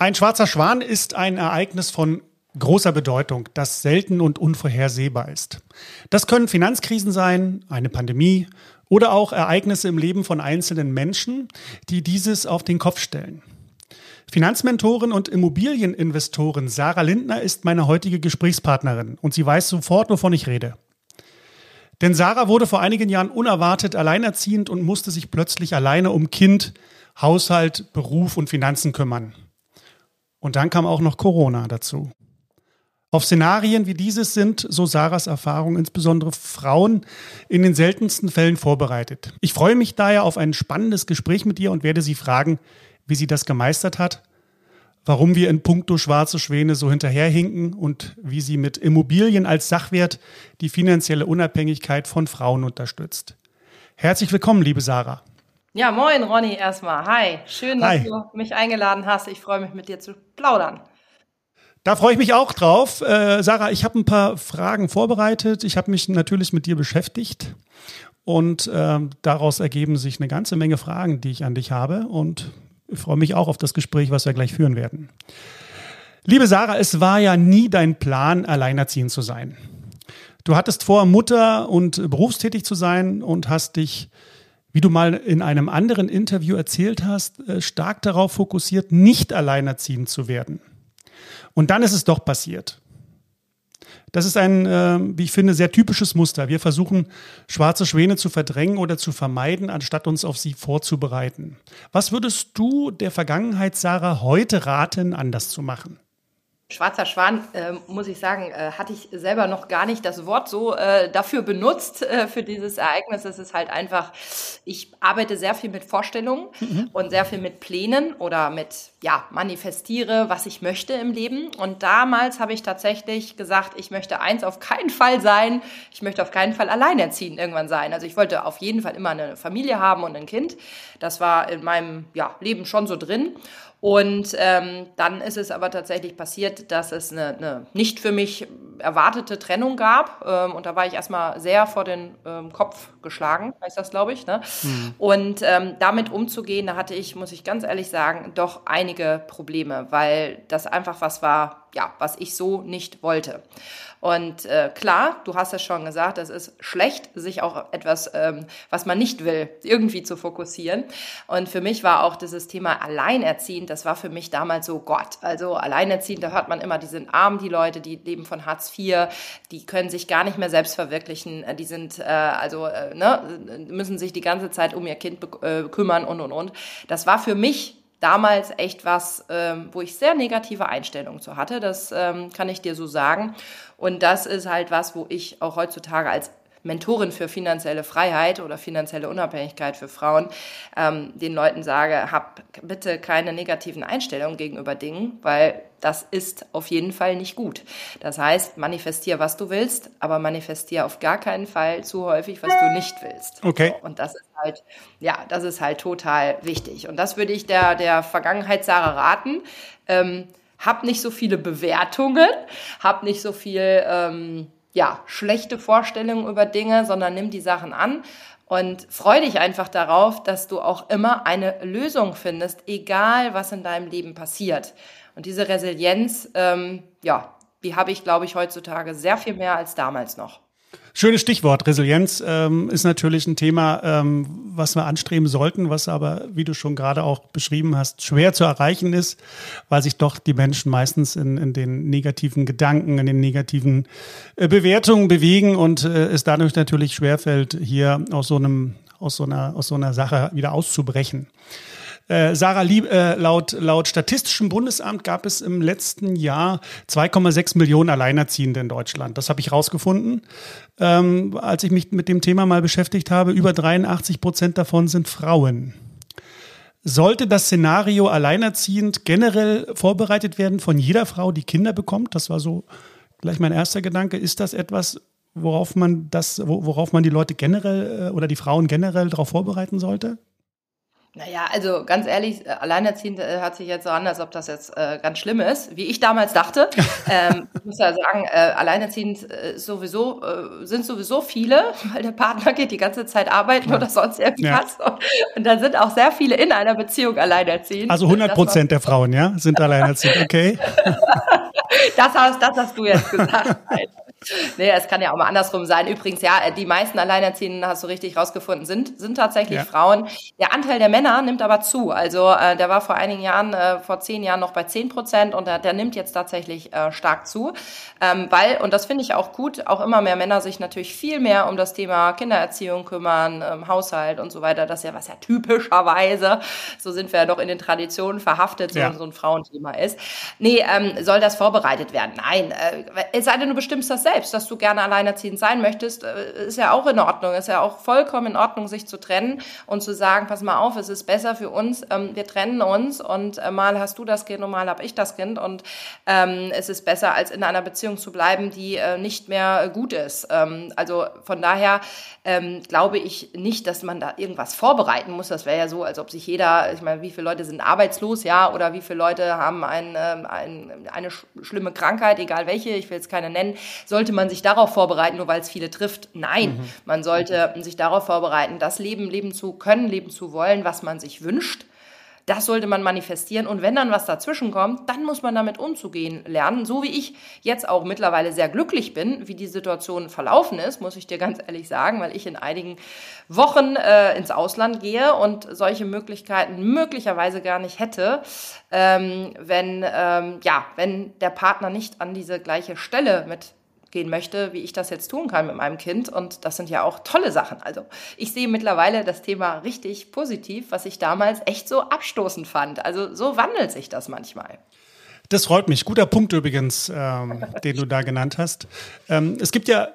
Ein schwarzer Schwan ist ein Ereignis von großer Bedeutung, das selten und unvorhersehbar ist. Das können Finanzkrisen sein, eine Pandemie oder auch Ereignisse im Leben von einzelnen Menschen, die dieses auf den Kopf stellen. Finanzmentorin und Immobilieninvestorin Sarah Lindner ist meine heutige Gesprächspartnerin und sie weiß sofort, wovon ich rede. Denn Sarah wurde vor einigen Jahren unerwartet alleinerziehend und musste sich plötzlich alleine um Kind, Haushalt, Beruf und Finanzen kümmern. Und dann kam auch noch Corona dazu. Auf Szenarien wie dieses sind, so Sarahs Erfahrung, insbesondere Frauen in den seltensten Fällen vorbereitet. Ich freue mich daher auf ein spannendes Gespräch mit ihr und werde sie fragen, wie sie das gemeistert hat, warum wir in puncto schwarze Schwäne so hinterherhinken und wie sie mit Immobilien als Sachwert die finanzielle Unabhängigkeit von Frauen unterstützt. Herzlich willkommen, liebe Sarah. Ja, moin Ronny erstmal. Hi, schön, dass Hi. du mich eingeladen hast. Ich freue mich mit dir zu plaudern. Da freue ich mich auch drauf. Äh, Sarah, ich habe ein paar Fragen vorbereitet. Ich habe mich natürlich mit dir beschäftigt und äh, daraus ergeben sich eine ganze Menge Fragen, die ich an dich habe und ich freue mich auch auf das Gespräch, was wir gleich führen werden. Liebe Sarah, es war ja nie dein Plan, alleinerziehend zu sein. Du hattest vor, Mutter und berufstätig zu sein und hast dich wie du mal in einem anderen Interview erzählt hast, äh, stark darauf fokussiert, nicht alleinerziehend zu werden. Und dann ist es doch passiert. Das ist ein, äh, wie ich finde, sehr typisches Muster. Wir versuchen, schwarze Schwäne zu verdrängen oder zu vermeiden, anstatt uns auf sie vorzubereiten. Was würdest du der Vergangenheit, Sarah, heute raten, anders zu machen? Schwarzer Schwan, äh, muss ich sagen, äh, hatte ich selber noch gar nicht das Wort so äh, dafür benutzt, äh, für dieses Ereignis. Es ist halt einfach, ich arbeite sehr viel mit Vorstellungen mhm. und sehr viel mit Plänen oder mit, ja, manifestiere, was ich möchte im Leben. Und damals habe ich tatsächlich gesagt, ich möchte eins auf keinen Fall sein, ich möchte auf keinen Fall alleinerziehend irgendwann sein. Also ich wollte auf jeden Fall immer eine Familie haben und ein Kind. Das war in meinem ja, Leben schon so drin. Und ähm, dann ist es aber tatsächlich passiert, dass es eine, eine nicht für mich erwartete Trennung gab. Ähm, und da war ich erstmal sehr vor den ähm, Kopf geschlagen, heißt das, glaube ich. Ne? Mhm. Und ähm, damit umzugehen, da hatte ich, muss ich ganz ehrlich sagen, doch einige Probleme, weil das einfach was war, ja, was ich so nicht wollte. Und äh, klar, du hast es schon gesagt, es ist schlecht, sich auch etwas, ähm, was man nicht will, irgendwie zu fokussieren. Und für mich war auch dieses Thema Alleinerziehend, das war für mich damals so Gott. Also Alleinerziehend, da hört man immer, die sind arm, die Leute, die leben von Hartz IV, die können sich gar nicht mehr selbst verwirklichen, die sind äh, also äh, ne, müssen sich die ganze Zeit um ihr Kind äh, kümmern und und und. Das war für mich damals echt was, ähm, wo ich sehr negative Einstellungen zu hatte. Das ähm, kann ich dir so sagen. Und das ist halt was, wo ich auch heutzutage als Mentorin für finanzielle Freiheit oder finanzielle Unabhängigkeit für Frauen ähm, den Leuten sage, hab bitte keine negativen Einstellungen gegenüber Dingen, weil das ist auf jeden Fall nicht gut. Das heißt, manifestier, was du willst, aber manifestier auf gar keinen Fall zu häufig, was du nicht willst. Okay. So, und das ist halt, ja, das ist halt total wichtig. Und das würde ich der, der Vergangenheit Sarah raten. Ähm, hab nicht so viele Bewertungen, hab nicht so viel, ähm, ja, schlechte Vorstellungen über Dinge, sondern nimm die Sachen an und freu dich einfach darauf, dass du auch immer eine Lösung findest, egal was in deinem Leben passiert. Und diese Resilienz, ähm, ja, die habe ich, glaube ich, heutzutage sehr viel mehr als damals noch. Schönes Stichwort. Resilienz ähm, ist natürlich ein Thema, ähm, was wir anstreben sollten, was aber, wie du schon gerade auch beschrieben hast, schwer zu erreichen ist, weil sich doch die Menschen meistens in, in den negativen Gedanken, in den negativen äh, Bewertungen bewegen und äh, es dadurch natürlich schwerfällt, hier aus so einem, aus so einer, aus so einer Sache wieder auszubrechen. Äh, Sarah, Lieb, äh, laut, laut Statistischem Bundesamt gab es im letzten Jahr 2,6 Millionen Alleinerziehende in Deutschland. Das habe ich rausgefunden, ähm, als ich mich mit dem Thema mal beschäftigt habe. Über 83 Prozent davon sind Frauen. Sollte das Szenario alleinerziehend generell vorbereitet werden von jeder Frau, die Kinder bekommt? Das war so gleich mein erster Gedanke. Ist das etwas, worauf man das, worauf man die Leute generell äh, oder die Frauen generell darauf vorbereiten sollte? Naja, also ganz ehrlich, äh, alleinerziehend äh, hört sich jetzt so an, als ob das jetzt äh, ganz schlimm ist, wie ich damals dachte. ähm, ich muss ja sagen, äh, alleinerziehend äh, sowieso äh, sind sowieso viele, weil der Partner geht die ganze Zeit arbeiten ja. oder sonst irgendwas. Ja. Und dann sind auch sehr viele in einer Beziehung alleinerziehend. Also 100 Prozent der Frauen, ja, sind alleinerziehend, okay. das, hast, das hast du jetzt gesagt. Nee, es kann ja auch mal andersrum sein. Übrigens, ja, die meisten Alleinerziehenden, hast du richtig rausgefunden, sind, sind tatsächlich ja. Frauen. Der Anteil der Männer nimmt aber zu. Also äh, der war vor einigen Jahren, äh, vor zehn Jahren noch bei zehn Prozent und der, der nimmt jetzt tatsächlich äh, stark zu. Ähm, weil, und das finde ich auch gut, auch immer mehr Männer sich natürlich viel mehr um das Thema Kindererziehung kümmern, ähm, Haushalt und so weiter. Das ist ja was ja typischerweise, so sind wir ja noch in den Traditionen verhaftet, so, ja. so ein Frauenthema ist. Nee, ähm, soll das vorbereitet werden? Nein, äh, es sei denn, du bestimmst das selbst, dass du gerne alleinerziehend sein möchtest, äh, ist ja auch in Ordnung. Ist ja auch vollkommen in Ordnung, sich zu trennen und zu sagen, pass mal auf, es ist besser für uns, ähm, wir trennen uns und äh, mal hast du das Kind und mal habe ich das Kind und ähm, es ist besser, als in einer Beziehung zu bleiben, die äh, nicht mehr gut ist. Ähm, also von daher glaube ich nicht, dass man da irgendwas vorbereiten muss. Das wäre ja so, als ob sich jeder, ich meine, wie viele Leute sind arbeitslos, ja, oder wie viele Leute haben ein, ein, eine schlimme Krankheit, egal welche, ich will jetzt keine nennen, sollte man sich darauf vorbereiten, nur weil es viele trifft? Nein, mhm. man sollte sich darauf vorbereiten, das Leben leben zu können, leben zu wollen, was man sich wünscht das sollte man manifestieren. Und wenn dann was dazwischen kommt, dann muss man damit umzugehen lernen. So wie ich jetzt auch mittlerweile sehr glücklich bin, wie die Situation verlaufen ist, muss ich dir ganz ehrlich sagen, weil ich in einigen Wochen äh, ins Ausland gehe und solche Möglichkeiten möglicherweise gar nicht hätte, ähm, wenn, ähm, ja, wenn der Partner nicht an diese gleiche Stelle mit gehen möchte, wie ich das jetzt tun kann mit meinem Kind. Und das sind ja auch tolle Sachen. Also ich sehe mittlerweile das Thema richtig positiv, was ich damals echt so abstoßend fand. Also so wandelt sich das manchmal. Das freut mich. Guter Punkt übrigens, ähm, den du da genannt hast. Ähm, es gibt ja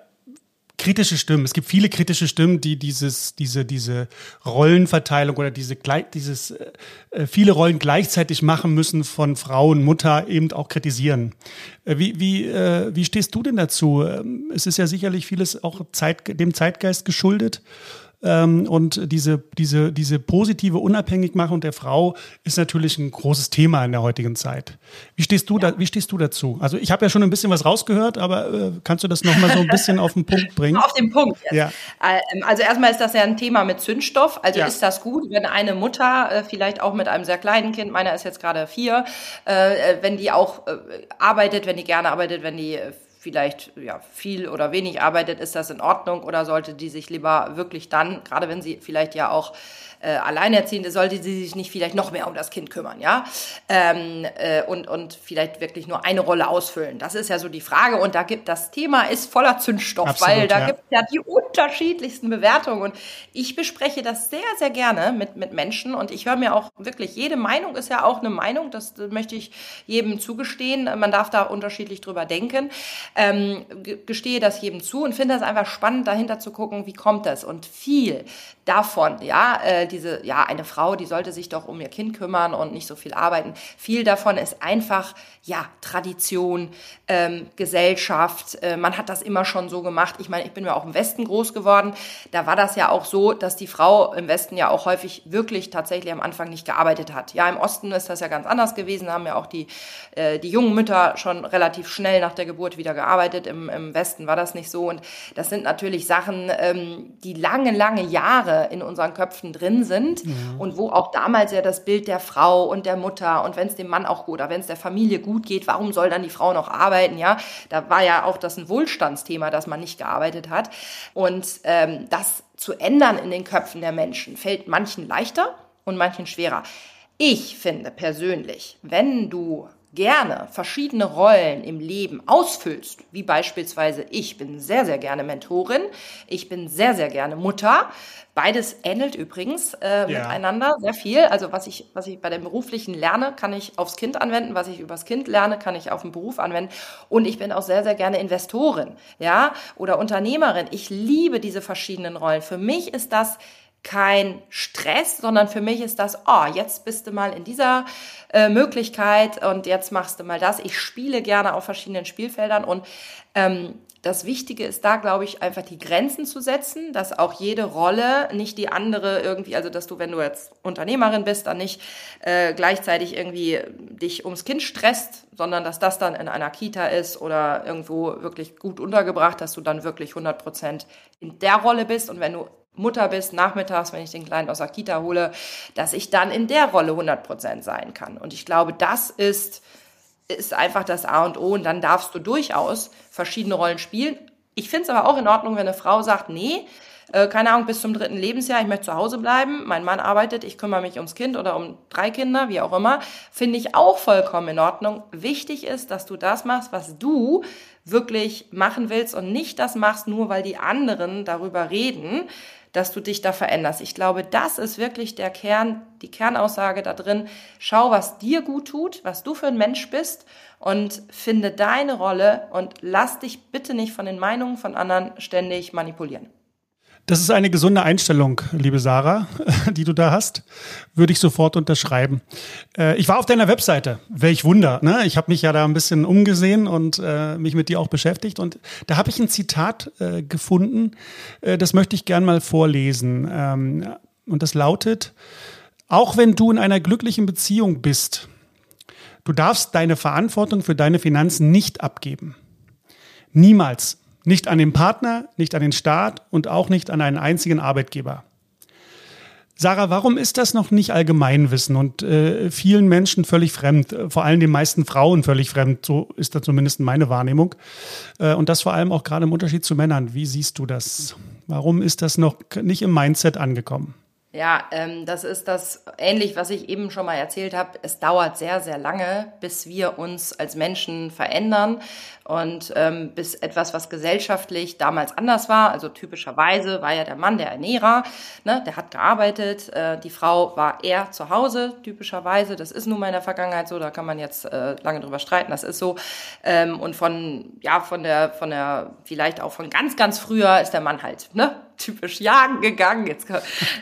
kritische Stimmen. Es gibt viele kritische Stimmen, die dieses, diese, diese Rollenverteilung oder diese, dieses äh, äh, viele Rollen gleichzeitig machen müssen von Frau und Mutter eben auch kritisieren. Äh, wie, wie, äh, wie stehst du denn dazu? Ähm, es ist ja sicherlich vieles auch Zeit, dem Zeitgeist geschuldet. Ähm, und diese, diese, diese positive Unabhängigmachung der Frau ist natürlich ein großes Thema in der heutigen Zeit. Wie stehst du, ja. da, wie stehst du dazu? Also ich habe ja schon ein bisschen was rausgehört, aber äh, kannst du das nochmal so ein bisschen auf den Punkt bringen? Auf den Punkt. Jetzt. Ja. Ähm, also erstmal ist das ja ein Thema mit Zündstoff. Also ja. ist das gut, wenn eine Mutter, äh, vielleicht auch mit einem sehr kleinen Kind, meiner ist jetzt gerade vier, äh, wenn die auch arbeitet, wenn die gerne arbeitet, wenn die vielleicht ja, viel oder wenig arbeitet, ist das in Ordnung oder sollte die sich lieber wirklich dann, gerade wenn sie vielleicht ja auch äh, Alleinerziehende, sollte sie sich nicht vielleicht noch mehr um das Kind kümmern, ja? Ähm, äh, und, und vielleicht wirklich nur eine Rolle ausfüllen. Das ist ja so die Frage. Und da gibt das Thema ist voller Zündstoff, Absolut, weil da ja. gibt es ja die unterschiedlichsten Bewertungen. Und ich bespreche das sehr, sehr gerne mit, mit Menschen und ich höre mir auch wirklich, jede Meinung ist ja auch eine Meinung, das möchte ich jedem zugestehen. Man darf da unterschiedlich drüber denken. Ähm, gestehe das jedem zu und finde es einfach spannend, dahinter zu gucken, wie kommt das? Und viel davon, ja, äh, diese, ja, eine Frau, die sollte sich doch um ihr Kind kümmern und nicht so viel arbeiten. Viel davon ist einfach, ja, Tradition, ähm, Gesellschaft. Äh, man hat das immer schon so gemacht. Ich meine, ich bin ja auch im Westen groß geworden. Da war das ja auch so, dass die Frau im Westen ja auch häufig wirklich tatsächlich am Anfang nicht gearbeitet hat. Ja, im Osten ist das ja ganz anders gewesen. Da haben ja auch die, äh, die jungen Mütter schon relativ schnell nach der Geburt wieder gearbeitet. Im, Im Westen war das nicht so. Und das sind natürlich Sachen, ähm, die lange, lange Jahre in unseren Köpfen drin sind ja. und wo auch damals ja das Bild der Frau und der Mutter und wenn es dem Mann auch gut oder wenn es der Familie gut geht, warum soll dann die Frau noch arbeiten? Ja, da war ja auch das ein Wohlstandsthema, dass man nicht gearbeitet hat und ähm, das zu ändern in den Köpfen der Menschen fällt manchen leichter und manchen schwerer. Ich finde persönlich, wenn du gerne verschiedene Rollen im Leben ausfüllst, wie beispielsweise ich bin sehr, sehr gerne Mentorin, ich bin sehr, sehr gerne Mutter. Beides ähnelt übrigens äh, ja. miteinander sehr viel. Also was ich, was ich bei dem beruflichen lerne, kann ich aufs Kind anwenden, was ich übers Kind lerne, kann ich auf den Beruf anwenden. Und ich bin auch sehr, sehr gerne Investorin, ja, oder Unternehmerin. Ich liebe diese verschiedenen Rollen. Für mich ist das kein Stress, sondern für mich ist das, oh, jetzt bist du mal in dieser äh, Möglichkeit und jetzt machst du mal das. Ich spiele gerne auf verschiedenen Spielfeldern und ähm, das Wichtige ist da, glaube ich, einfach die Grenzen zu setzen, dass auch jede Rolle nicht die andere irgendwie, also dass du, wenn du jetzt Unternehmerin bist, dann nicht äh, gleichzeitig irgendwie dich ums Kind stresst, sondern dass das dann in einer Kita ist oder irgendwo wirklich gut untergebracht, dass du dann wirklich 100 Prozent in der Rolle bist und wenn du Mutter bist, nachmittags, wenn ich den Kleinen aus der Kita hole, dass ich dann in der Rolle 100 Prozent sein kann. Und ich glaube, das ist ist einfach das A und O und dann darfst du durchaus verschiedene Rollen spielen. Ich finde es aber auch in Ordnung, wenn eine Frau sagt, nee, äh, keine Ahnung, bis zum dritten Lebensjahr, ich möchte zu Hause bleiben, mein Mann arbeitet, ich kümmere mich ums Kind oder um drei Kinder, wie auch immer, finde ich auch vollkommen in Ordnung. Wichtig ist, dass du das machst, was du wirklich machen willst und nicht das machst, nur weil die anderen darüber reden, dass du dich da veränderst. Ich glaube, das ist wirklich der Kern, die Kernaussage da drin. Schau, was dir gut tut, was du für ein Mensch bist und finde deine Rolle und lass dich bitte nicht von den Meinungen von anderen ständig manipulieren. Das ist eine gesunde Einstellung, liebe Sarah, die du da hast. Würde ich sofort unterschreiben. Äh, ich war auf deiner Webseite. Welch Wunder. Ne? Ich habe mich ja da ein bisschen umgesehen und äh, mich mit dir auch beschäftigt. Und da habe ich ein Zitat äh, gefunden. Das möchte ich gern mal vorlesen. Ähm, und das lautet, auch wenn du in einer glücklichen Beziehung bist, du darfst deine Verantwortung für deine Finanzen nicht abgeben. Niemals. Nicht an den Partner, nicht an den Staat und auch nicht an einen einzigen Arbeitgeber. Sarah, warum ist das noch nicht Allgemeinwissen und äh, vielen Menschen völlig fremd, äh, vor allem den meisten Frauen völlig fremd, so ist da zumindest meine Wahrnehmung. Äh, und das vor allem auch gerade im Unterschied zu Männern. Wie siehst du das? Warum ist das noch nicht im Mindset angekommen? Ja, ähm, das ist das ähnlich, was ich eben schon mal erzählt habe. Es dauert sehr, sehr lange, bis wir uns als Menschen verändern und ähm, bis etwas, was gesellschaftlich damals anders war. Also typischerweise war ja der Mann der Ernährer, ne, der hat gearbeitet, äh, die Frau war eher zu Hause, typischerweise. Das ist nun mal in der Vergangenheit so, da kann man jetzt äh, lange drüber streiten, das ist so. Ähm, und von, ja, von der, von der, vielleicht auch von ganz, ganz früher ist der Mann halt, ne, typisch jagen gegangen. Jetzt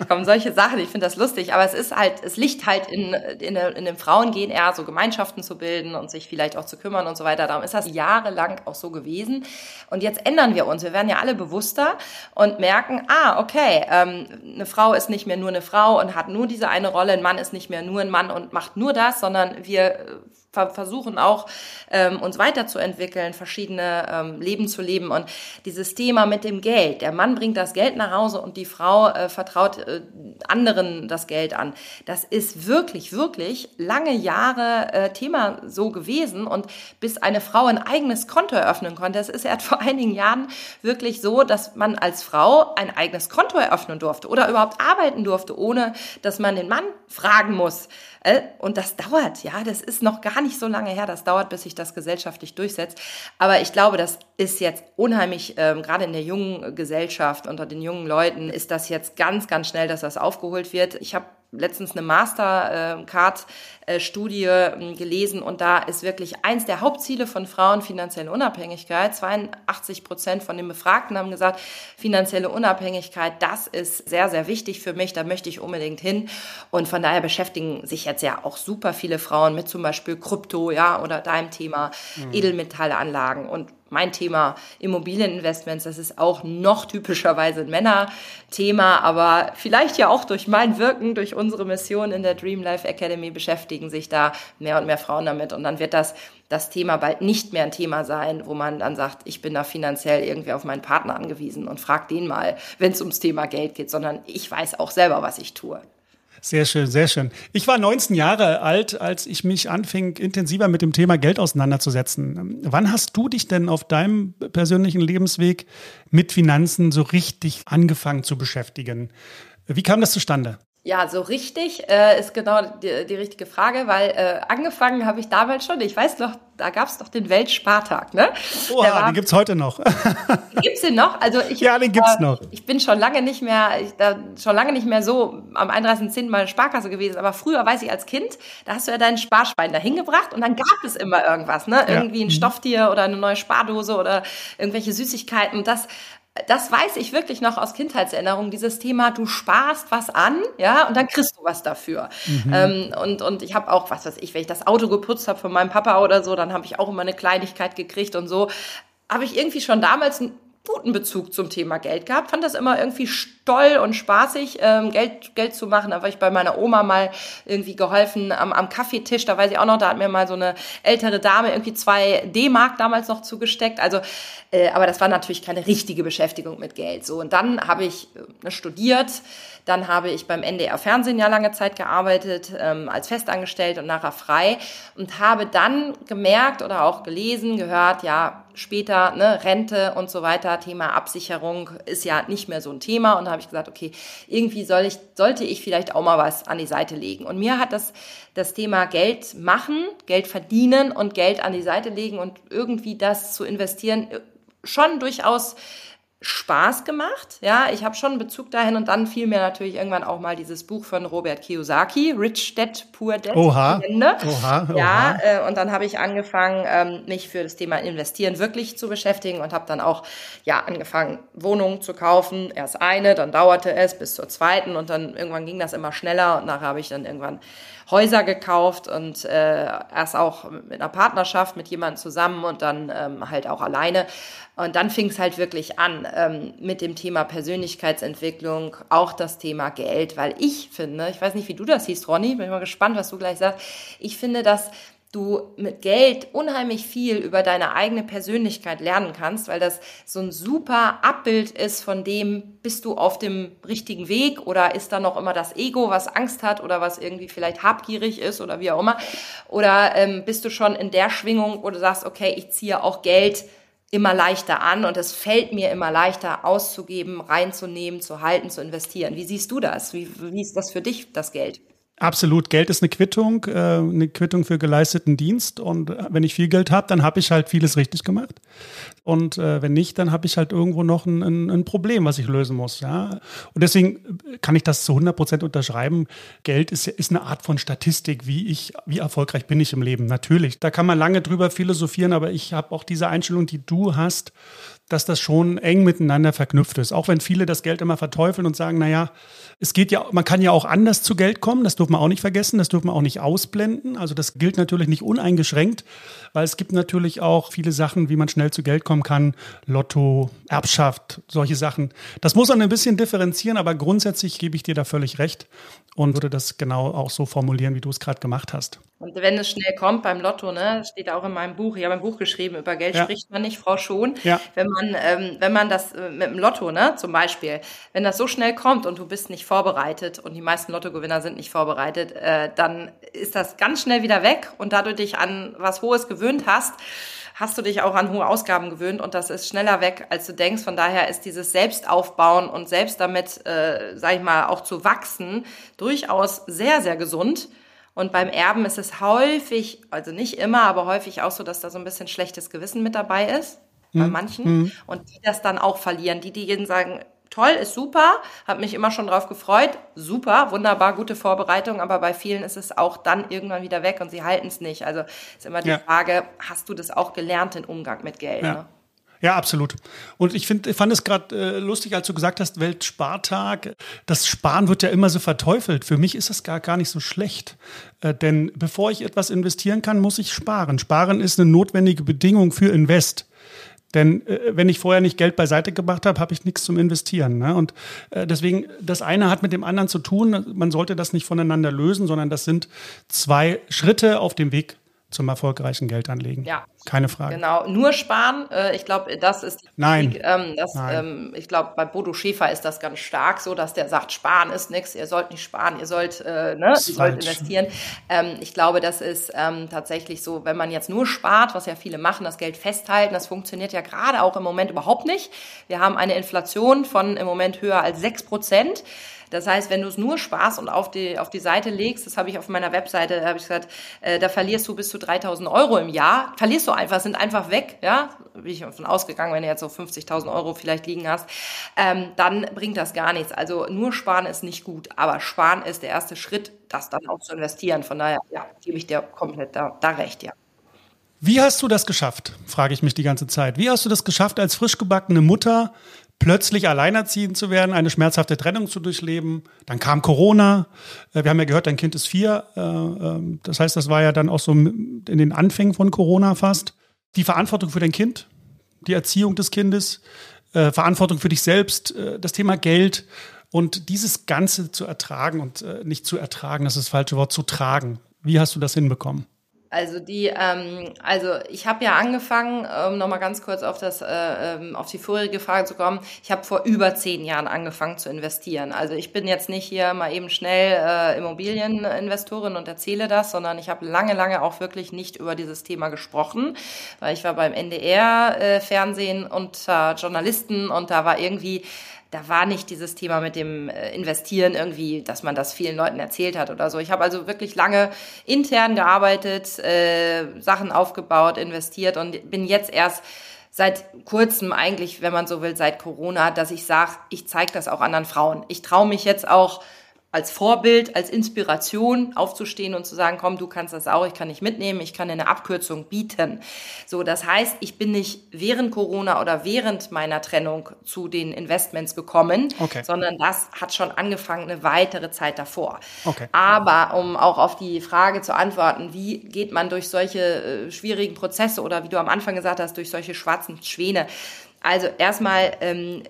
kommen solche Sachen. Ich finde das lustig, aber es ist halt, es liegt halt in, in, in dem Frauengehen eher so Gemeinschaften zu bilden und sich vielleicht auch zu kümmern und so weiter. Darum ist das jahrelang auch so gewesen. Und jetzt ändern wir uns. Wir werden ja alle bewusster und merken, ah, okay, ähm, eine Frau ist nicht mehr nur eine Frau und hat nur diese eine Rolle. Ein Mann ist nicht mehr nur ein Mann und macht nur das, sondern wir versuchen auch ähm, uns weiterzuentwickeln, verschiedene ähm, Leben zu leben und dieses Thema mit dem Geld. Der Mann bringt das Geld nach Hause und die Frau äh, vertraut äh, anderen das Geld an. Das ist wirklich, wirklich lange Jahre äh, Thema so gewesen und bis eine Frau ein eigenes Konto eröffnen konnte, es ist erst vor einigen Jahren wirklich so, dass man als Frau ein eigenes Konto eröffnen durfte oder überhaupt arbeiten durfte, ohne dass man den Mann fragen muss. Äh, und das dauert, ja, das ist noch gar nicht so lange her. Das dauert, bis sich das gesellschaftlich durchsetzt. Aber ich glaube, das ist jetzt unheimlich, ähm, gerade in der jungen Gesellschaft, unter den jungen Leuten, ist das jetzt ganz, ganz schnell, dass das aufgeholt wird. Ich habe letztens eine Mastercard-Studie ähm, gelesen und da ist wirklich eins der Hauptziele von Frauen finanzielle Unabhängigkeit. 82 Prozent von den Befragten haben gesagt, finanzielle Unabhängigkeit, das ist sehr, sehr wichtig für mich, da möchte ich unbedingt hin. Und von daher beschäftigen sich jetzt ja auch super viele Frauen mit zum Beispiel Krypto, ja, oder deinem Thema mhm. Edelmetallanlagen und mein Thema Immobilieninvestments, das ist auch noch typischerweise ein Männerthema, aber vielleicht ja auch durch mein Wirken, durch unsere Mission in der Dream Life Academy beschäftigen sich da mehr und mehr Frauen damit und dann wird das das Thema bald nicht mehr ein Thema sein, wo man dann sagt, ich bin da finanziell irgendwie auf meinen Partner angewiesen und frag den mal, wenn es ums Thema Geld geht, sondern ich weiß auch selber, was ich tue. Sehr schön, sehr schön. Ich war 19 Jahre alt, als ich mich anfing, intensiver mit dem Thema Geld auseinanderzusetzen. Wann hast du dich denn auf deinem persönlichen Lebensweg mit Finanzen so richtig angefangen zu beschäftigen? Wie kam das zustande? Ja, so richtig äh, ist genau die, die richtige Frage, weil äh, angefangen habe ich damals schon, ich weiß noch, da gab es doch den Weltspartag, ne? Oha, war, den gibt's heute noch. gibt's den noch? Also ich, ja, den gibt's äh, noch. Ich bin schon lange nicht mehr, ich, da, schon lange nicht mehr so am 31.10. mal Sparkasse gewesen, aber früher, weiß ich, als Kind, da hast du ja deinen Sparschwein da hingebracht und dann gab es immer irgendwas, ne? Irgendwie ja. ein mhm. Stofftier oder eine neue Spardose oder irgendwelche Süßigkeiten. Das das weiß ich wirklich noch aus Kindheitserinnerungen, dieses Thema, du sparst was an, ja, und dann kriegst du was dafür. Mhm. Ähm, und, und ich habe auch, was weiß ich, wenn ich das Auto geputzt habe von meinem Papa oder so, dann habe ich auch immer eine Kleinigkeit gekriegt und so. habe ich irgendwie schon damals guten Bezug zum Thema Geld gehabt, fand das immer irgendwie toll und spaßig, ähm, Geld, Geld zu machen. Da war ich bei meiner Oma mal irgendwie geholfen am, am Kaffeetisch. Da weiß ich auch noch, da hat mir mal so eine ältere Dame irgendwie zwei D-Mark damals noch zugesteckt. Also, äh, aber das war natürlich keine richtige Beschäftigung mit Geld. So und dann habe ich äh, studiert. Dann habe ich beim NDR Fernsehen ja lange Zeit gearbeitet, ähm, als festangestellt und nachher frei und habe dann gemerkt oder auch gelesen, gehört, ja, später, ne, Rente und so weiter, Thema Absicherung ist ja nicht mehr so ein Thema und habe ich gesagt, okay, irgendwie soll ich, sollte ich vielleicht auch mal was an die Seite legen. Und mir hat das, das Thema Geld machen, Geld verdienen und Geld an die Seite legen und irgendwie das zu investieren schon durchaus Spaß gemacht. Ja, ich habe schon einen Bezug dahin und dann fiel mir natürlich irgendwann auch mal dieses Buch von Robert Kiyosaki, Rich Dad, Poor Dad. Oha. Oha, oha. Ja, äh, und dann habe ich angefangen, ähm, mich für das Thema Investieren wirklich zu beschäftigen und habe dann auch ja angefangen, Wohnungen zu kaufen. Erst eine, dann dauerte es bis zur zweiten und dann irgendwann ging das immer schneller und nachher habe ich dann irgendwann Häuser gekauft und äh, erst auch mit einer Partnerschaft mit jemandem zusammen und dann ähm, halt auch alleine. Und dann fing es halt wirklich an ähm, mit dem Thema Persönlichkeitsentwicklung, auch das Thema Geld, weil ich finde, ich weiß nicht, wie du das siehst, Ronny, bin ich mal gespannt, was du gleich sagst. Ich finde, dass du mit Geld unheimlich viel über deine eigene Persönlichkeit lernen kannst, weil das so ein super Abbild ist von dem, bist du auf dem richtigen Weg oder ist da noch immer das Ego, was Angst hat oder was irgendwie vielleicht habgierig ist oder wie auch immer. Oder ähm, bist du schon in der Schwingung, wo du sagst, okay, ich ziehe auch Geld immer leichter an und es fällt mir immer leichter auszugeben, reinzunehmen, zu halten, zu investieren. Wie siehst du das? Wie, wie ist das für dich, das Geld? Absolut. Geld ist eine Quittung, äh, eine Quittung für geleisteten Dienst. Und äh, wenn ich viel Geld habe, dann habe ich halt vieles richtig gemacht. Und äh, wenn nicht, dann habe ich halt irgendwo noch ein, ein, Problem, was ich lösen muss. Ja? Und deswegen kann ich das zu 100 Prozent unterschreiben. Geld ist, ist eine Art von Statistik, wie ich, wie erfolgreich bin ich im Leben. Natürlich. Da kann man lange drüber philosophieren, aber ich habe auch diese Einstellung, die du hast, dass das schon eng miteinander verknüpft ist. Auch wenn viele das Geld immer verteufeln und sagen, naja, es geht ja, man kann ja auch anders zu Geld kommen, das dürfen wir auch nicht vergessen, das dürfen wir auch nicht ausblenden. Also das gilt natürlich nicht uneingeschränkt, weil es gibt natürlich auch viele Sachen, wie man schnell zu Geld kommen kann. Lotto, Erbschaft, solche Sachen. Das muss man ein bisschen differenzieren, aber grundsätzlich gebe ich dir da völlig recht und würde das genau auch so formulieren, wie du es gerade gemacht hast. Und wenn es schnell kommt beim Lotto, ne, steht auch in meinem Buch, ich habe ein Buch geschrieben, über Geld ja. spricht man nicht, Frau Schon. Ja. Wenn man, ähm, wenn man das äh, mit dem Lotto, ne, zum Beispiel, wenn das so schnell kommt und du bist nicht vorbereitet und die meisten Lottogewinner sind nicht vorbereitet, äh, dann ist das ganz schnell wieder weg und da du dich an was Hohes gewöhnt hast, hast du dich auch an hohe Ausgaben gewöhnt und das ist schneller weg, als du denkst. Von daher ist dieses Selbstaufbauen und selbst damit, äh, sag ich mal, auch zu wachsen, durchaus sehr, sehr gesund. Und beim Erben ist es häufig, also nicht immer, aber häufig auch so, dass da so ein bisschen schlechtes Gewissen mit dabei ist, bei hm. manchen. Mhm. Und die das dann auch verlieren. Die, die sagen, toll, ist super, habe mich immer schon drauf gefreut, super, wunderbar, gute Vorbereitung, aber bei vielen ist es auch dann irgendwann wieder weg und sie halten es nicht. Also ist immer die ja. Frage, hast du das auch gelernt, den Umgang mit Geld? Ja. Ne? Ja, absolut. Und ich finde, fand es gerade äh, lustig, als du gesagt hast, Weltspartag. Das Sparen wird ja immer so verteufelt. Für mich ist das gar, gar nicht so schlecht. Äh, denn bevor ich etwas investieren kann, muss ich sparen. Sparen ist eine notwendige Bedingung für Invest. Denn äh, wenn ich vorher nicht Geld beiseite gemacht habe, habe ich nichts zum Investieren. Ne? Und äh, deswegen, das eine hat mit dem anderen zu tun. Man sollte das nicht voneinander lösen, sondern das sind zwei Schritte auf dem Weg zum erfolgreichen Geldanlegen. Ja. Keine Frage. Genau, nur sparen. Äh, ich glaube, das ist. Nein. Ähm, das, Nein. Ähm, ich glaube, bei Bodo Schäfer ist das ganz stark so, dass der sagt, sparen ist nichts, ihr sollt nicht sparen, ihr sollt, äh, ne, ihr sollt investieren. Ähm, ich glaube, das ist ähm, tatsächlich so, wenn man jetzt nur spart, was ja viele machen, das Geld festhalten, das funktioniert ja gerade auch im Moment überhaupt nicht. Wir haben eine Inflation von im Moment höher als sechs Prozent. Das heißt, wenn du es nur sparst und auf die, auf die Seite legst, das habe ich auf meiner Webseite, habe ich gesagt, äh, da verlierst du bis zu 3000 Euro im Jahr. Verlierst du einfach, sind einfach weg, ja, bin ich davon ausgegangen, wenn du jetzt so 50.000 Euro vielleicht liegen hast, ähm, dann bringt das gar nichts. Also nur sparen ist nicht gut, aber sparen ist der erste Schritt, das dann auch zu investieren. Von daher, ja, gebe ich dir komplett da, da recht, ja. Wie hast du das geschafft, frage ich mich die ganze Zeit. Wie hast du das geschafft, als frisch gebackene Mutter plötzlich alleinerziehend zu werden, eine schmerzhafte Trennung zu durchleben. Dann kam Corona. Äh, wir haben ja gehört, dein Kind ist vier. Äh, ähm, das heißt, das war ja dann auch so in den Anfängen von Corona fast. Die Verantwortung für dein Kind, die Erziehung des Kindes, äh, Verantwortung für dich selbst, das Thema Geld und dieses Ganze zu ertragen und nicht zu ertragen, das ist das falsche Wort, zu tragen. Wie hast du das hinbekommen? Also die, ähm, also ich habe ja angefangen, um nochmal ganz kurz auf das, äh, ähm, auf die vorherige Frage zu kommen. Ich habe vor über zehn Jahren angefangen zu investieren. Also ich bin jetzt nicht hier mal eben schnell äh, Immobilieninvestorin und erzähle das, sondern ich habe lange, lange auch wirklich nicht über dieses Thema gesprochen, weil ich war beim NDR äh, Fernsehen unter Journalisten und da war irgendwie da war nicht dieses Thema mit dem äh, Investieren irgendwie, dass man das vielen Leuten erzählt hat oder so. Ich habe also wirklich lange intern gearbeitet, äh, Sachen aufgebaut, investiert und bin jetzt erst seit kurzem eigentlich, wenn man so will, seit Corona, dass ich sage, ich zeige das auch anderen Frauen. Ich traue mich jetzt auch als Vorbild, als Inspiration aufzustehen und zu sagen, komm, du kannst das auch, ich kann dich mitnehmen, ich kann dir eine Abkürzung bieten. So, das heißt, ich bin nicht während Corona oder während meiner Trennung zu den Investments gekommen, okay. sondern das hat schon angefangen eine weitere Zeit davor. Okay. Aber um auch auf die Frage zu antworten, wie geht man durch solche äh, schwierigen Prozesse oder wie du am Anfang gesagt hast, durch solche schwarzen Schwäne? Also erstmal ähm,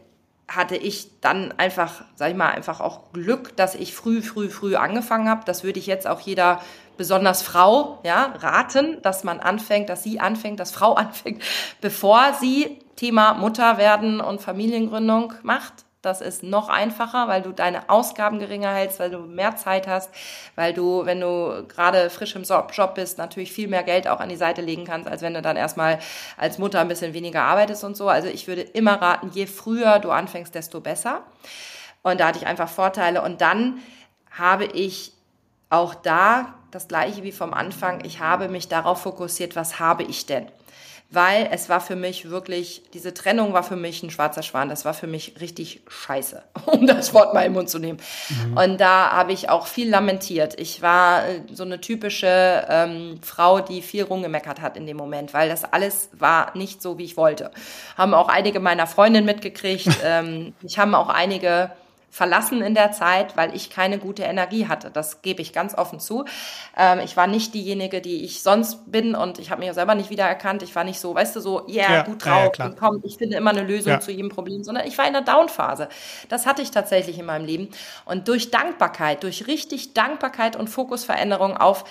hatte ich dann einfach, sag ich mal, einfach auch Glück, dass ich früh, früh, früh angefangen habe. Das würde ich jetzt auch jeder, besonders Frau, ja, raten, dass man anfängt, dass sie anfängt, dass Frau anfängt, bevor sie Thema Mutter werden und Familiengründung macht. Das ist noch einfacher, weil du deine Ausgaben geringer hältst, weil du mehr Zeit hast, weil du, wenn du gerade frisch im Job bist, natürlich viel mehr Geld auch an die Seite legen kannst, als wenn du dann erstmal als Mutter ein bisschen weniger arbeitest und so. Also ich würde immer raten, je früher du anfängst, desto besser. Und da hatte ich einfach Vorteile. Und dann habe ich auch da das gleiche wie vom Anfang. Ich habe mich darauf fokussiert, was habe ich denn? Weil es war für mich wirklich, diese Trennung war für mich ein schwarzer Schwan. Das war für mich richtig scheiße, um das Wort mal im Mund zu nehmen. Mhm. Und da habe ich auch viel lamentiert. Ich war äh, so eine typische ähm, Frau, die viel rumgemeckert hat in dem Moment, weil das alles war nicht so, wie ich wollte. Haben auch einige meiner Freundinnen mitgekriegt. ähm, ich haben auch einige verlassen in der Zeit, weil ich keine gute Energie hatte. Das gebe ich ganz offen zu. Ähm, ich war nicht diejenige, die ich sonst bin und ich habe mich selber nicht wiedererkannt. Ich war nicht so, weißt du, so, yeah, ja, gut drauf ja, komm, ich finde immer eine Lösung ja. zu jedem Problem, sondern ich war in der Down-Phase. Das hatte ich tatsächlich in meinem Leben. Und durch Dankbarkeit, durch richtig Dankbarkeit und Fokusveränderung auf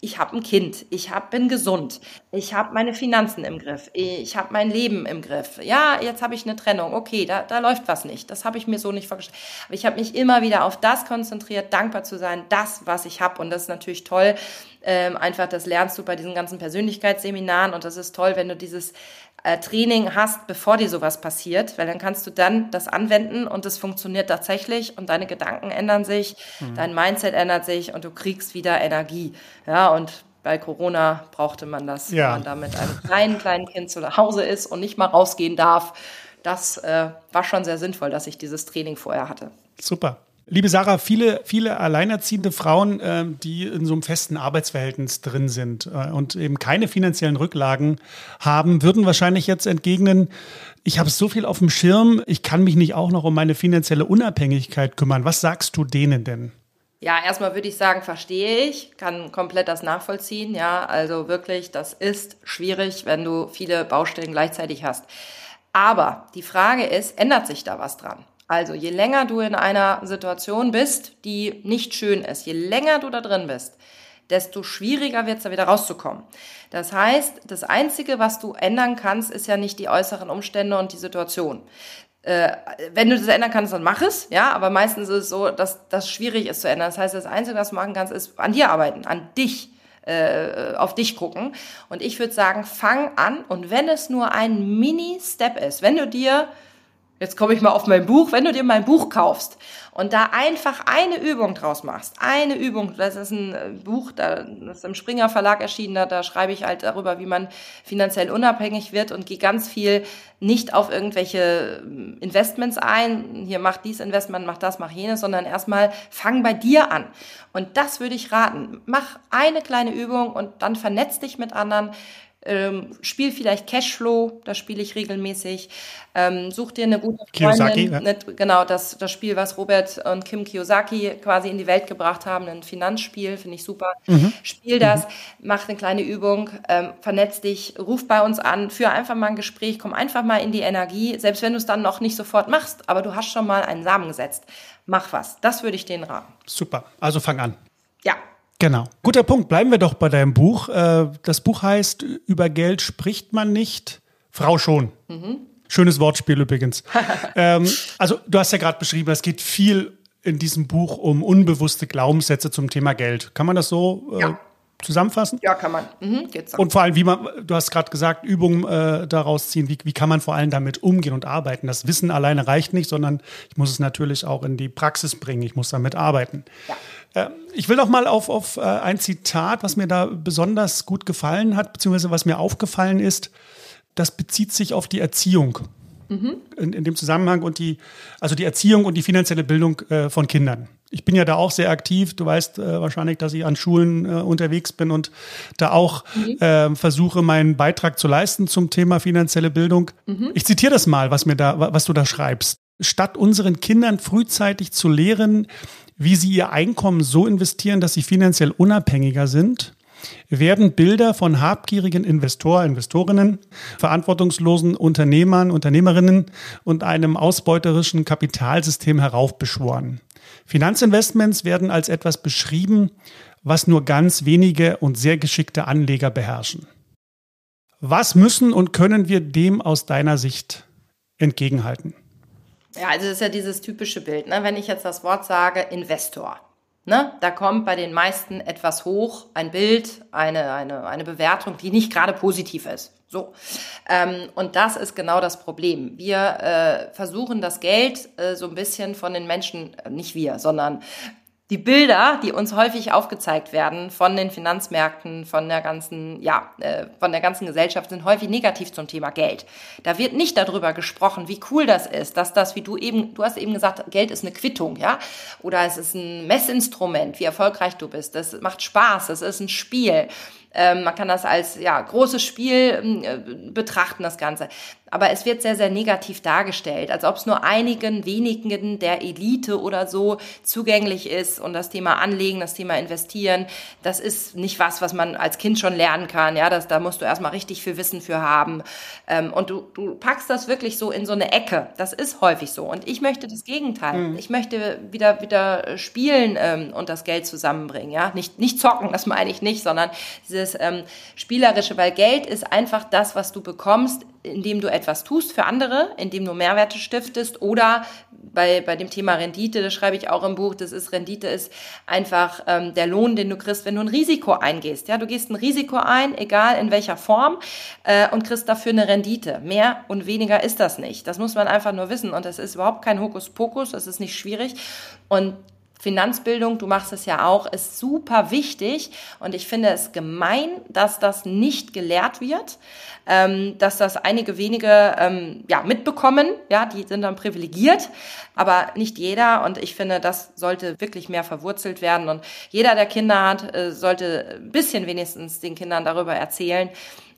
ich habe ein Kind, ich hab, bin gesund, ich habe meine Finanzen im Griff, ich habe mein Leben im Griff. Ja, jetzt habe ich eine Trennung, okay, da, da läuft was nicht. Das habe ich mir so nicht vorgestellt. Aber ich habe mich immer wieder auf das konzentriert, dankbar zu sein, das, was ich habe. Und das ist natürlich toll. Ähm, einfach, das lernst du bei diesen ganzen Persönlichkeitsseminaren und das ist toll, wenn du dieses äh, Training hast, bevor dir sowas passiert, weil dann kannst du dann das anwenden und es funktioniert tatsächlich und deine Gedanken ändern sich, mhm. dein Mindset ändert sich und du kriegst wieder Energie. Ja, und bei Corona brauchte man das, ja. wenn man da mit einem kleinen, kleinen Kind zu Hause ist und nicht mal rausgehen darf. Das äh, war schon sehr sinnvoll, dass ich dieses Training vorher hatte. Super. Liebe Sarah, viele, viele alleinerziehende Frauen, äh, die in so einem festen Arbeitsverhältnis drin sind äh, und eben keine finanziellen Rücklagen haben, würden wahrscheinlich jetzt entgegnen, ich habe so viel auf dem Schirm, ich kann mich nicht auch noch um meine finanzielle Unabhängigkeit kümmern. Was sagst du denen denn? Ja, erstmal würde ich sagen, verstehe ich, kann komplett das nachvollziehen. Ja, also wirklich, das ist schwierig, wenn du viele Baustellen gleichzeitig hast. Aber die Frage ist, ändert sich da was dran? Also je länger du in einer Situation bist, die nicht schön ist, je länger du da drin bist, desto schwieriger wird es da wieder rauszukommen. Das heißt, das Einzige, was du ändern kannst, ist ja nicht die äußeren Umstände und die Situation. Äh, wenn du das ändern kannst, dann mach es, ja, aber meistens ist es so, dass das schwierig ist zu ändern. Das heißt, das Einzige, was du machen kannst, ist an dir arbeiten, an dich äh, auf dich gucken. Und ich würde sagen, fang an und wenn es nur ein Mini-Step ist, wenn du dir Jetzt komme ich mal auf mein Buch. Wenn du dir mein Buch kaufst und da einfach eine Übung draus machst, eine Übung, das ist ein äh, Buch, das ist im Springer Verlag erschienen, da, schreibe ich halt darüber, wie man finanziell unabhängig wird und gehe ganz viel nicht auf irgendwelche ähm, Investments ein. Hier mach dies Investment, mach das, mach jenes, sondern erstmal fang bei dir an. Und das würde ich raten. Mach eine kleine Übung und dann vernetz dich mit anderen Ähm, spiel vielleicht Cashflow, das spiele ich regelmäßig. Ähm, such dir eine gute Kiyosaki, Freundin. Ja. Genau, das, das Spiel, was Robert und Kim Kiyosaki quasi in die Welt gebracht haben, ein Finanzspiel, finde ich super. Mhm. Spiel das, mhm. mach eine kleine Übung, ähm, vernetz dich, ruf bei uns an, führ einfach mal ein Gespräch, komm einfach mal in die Energie, selbst wenn du es dann noch nicht sofort machst, aber du hast schon mal einen Samen gesetzt. Mach was. Das würde ich denen raten. Super. Also fang an. Ja. Genau. Guter Punkt. Bleiben wir doch bei deinem Buch. Äh, das Buch heißt Über Geld spricht man nicht, Frau schon. Mhm. Schönes Wortspiel übrigens. ähm, also du hast ja gerade beschrieben, es geht viel in diesem Buch um unbewusste Glaubenssätze zum Thema Geld. Kann man das so äh, ja. zusammenfassen? Ja, kann man. Mhm, Und vor allem, wie man, du hast gerade gesagt, Übungen äh, daraus ziehen, wie, wie kann man vor allem damit umgehen und arbeiten. Das Wissen alleine reicht nicht, sondern ich muss es natürlich auch in die Praxis bringen. Ich muss damit arbeiten. Ja. Äh, ich will noch mal auf, auf äh, ein Zitat, was mir da besonders gut gefallen hat, beziehungsweise was mir aufgefallen ist das bezieht sich auf die Erziehung. Mhm. In, in, dem Zusammenhang und die, also die Erziehung und die finanzielle Bildung äh, von Kindern. Ich bin ja da auch sehr aktiv. Du weißt äh, wahrscheinlich, dass ich an Schulen äh, unterwegs bin und da auch mhm. äh, versuche, meinen Beitrag zu leisten zum Thema finanzielle Bildung. Mhm. Ich zitiere das mal, was mir da, was du da schreibst. Statt unseren Kindern frühzeitig zu lehren, wie sie ihr Einkommen so investieren, dass sie finanziell unabhängiger sind, werden Bilder von habgierigen Investoren, Investorinnen, verantwortungslosen Unternehmern, Unternehmerinnen und einem ausbeuterischen Kapitalsystem heraufbeschworen. Finanzinvestments werden als etwas beschrieben, was nur ganz wenige und sehr geschickte Anleger beherrschen. Was müssen und können wir dem aus deiner Sicht entgegenhalten? Ja, also das ist ja dieses typische Bild. Ne? Wenn ich jetzt das Wort sage, Investor, Ne? Da kommt bei den meisten etwas hoch, ein Bild, eine, eine, eine Bewertung, die nicht gerade positiv ist. So. Ähm, und das ist genau das Problem. Wir äh, versuchen das Geld äh, so ein bisschen von den Menschen, äh, nicht wir, sondern die Bilder, die uns häufig aufgezeigt werden von den Finanzmärkten, von der ganzen, ja, äh, von der ganzen Gesellschaft, sind häufig negativ zum Thema Geld. Da wird nicht darüber gesprochen, wie cool das ist, dass das, wie du eben, du hast eben gesagt, Geld ist eine Quittung, ja, oder es ist ein Messinstrument, wie erfolgreich du bist. Das macht Spaß, es ist ein Spiel. Ähm, man kann das als ja, großes Spiel ähm, äh, betrachten, das Ganze. Aber es wird sehr, sehr negativ dargestellt, als ob es nur einigen wenigen der Elite oder so zugänglich ist. Und das Thema Anlegen, das Thema Investieren, das ist nicht was, was man als Kind schon lernen kann. Ja, das, da musst du erstmal richtig viel Wissen für haben. Ähm, und du, du packst das wirklich so in so eine Ecke. Das ist häufig so. Und ich möchte das Gegenteil. Mhm. Ich möchte wieder, wieder spielen ähm, und das Geld zusammenbringen. Ja, nicht, nicht zocken, das meine ich nicht, sondern dieses dieses ähm, Spielerische, weil Geld ist einfach das, was du bekommst, indem du etwas tust für andere, indem du Mehrwerte stiftest oder bei, bei dem Thema Rendite, das schreibe ich auch im Buch, das ist Rendite ist einfach ähm, der Lohn, den du kriegst, wenn du ein Risiko eingehst. Ja, du gehst ein Risiko ein, egal in welcher Form, äh, und kriegst dafür eine Rendite. Mehr und weniger ist das nicht. Das muss man einfach nur wissen und das ist überhaupt kein Hokuspokus, das ist nicht schwierig und Finanzbildung, du machst es ja auch, ist super wichtig. Und ich finde es gemein, dass das nicht gelehrt wird, ähm, dass das einige wenige ähm, ja, mitbekommen, ja, die sind dann privilegiert, aber nicht jeder. Und ich finde, das sollte wirklich mehr verwurzelt werden. Und jeder, der Kinder hat, äh, sollte ein bisschen wenigstens den Kindern darüber erzählen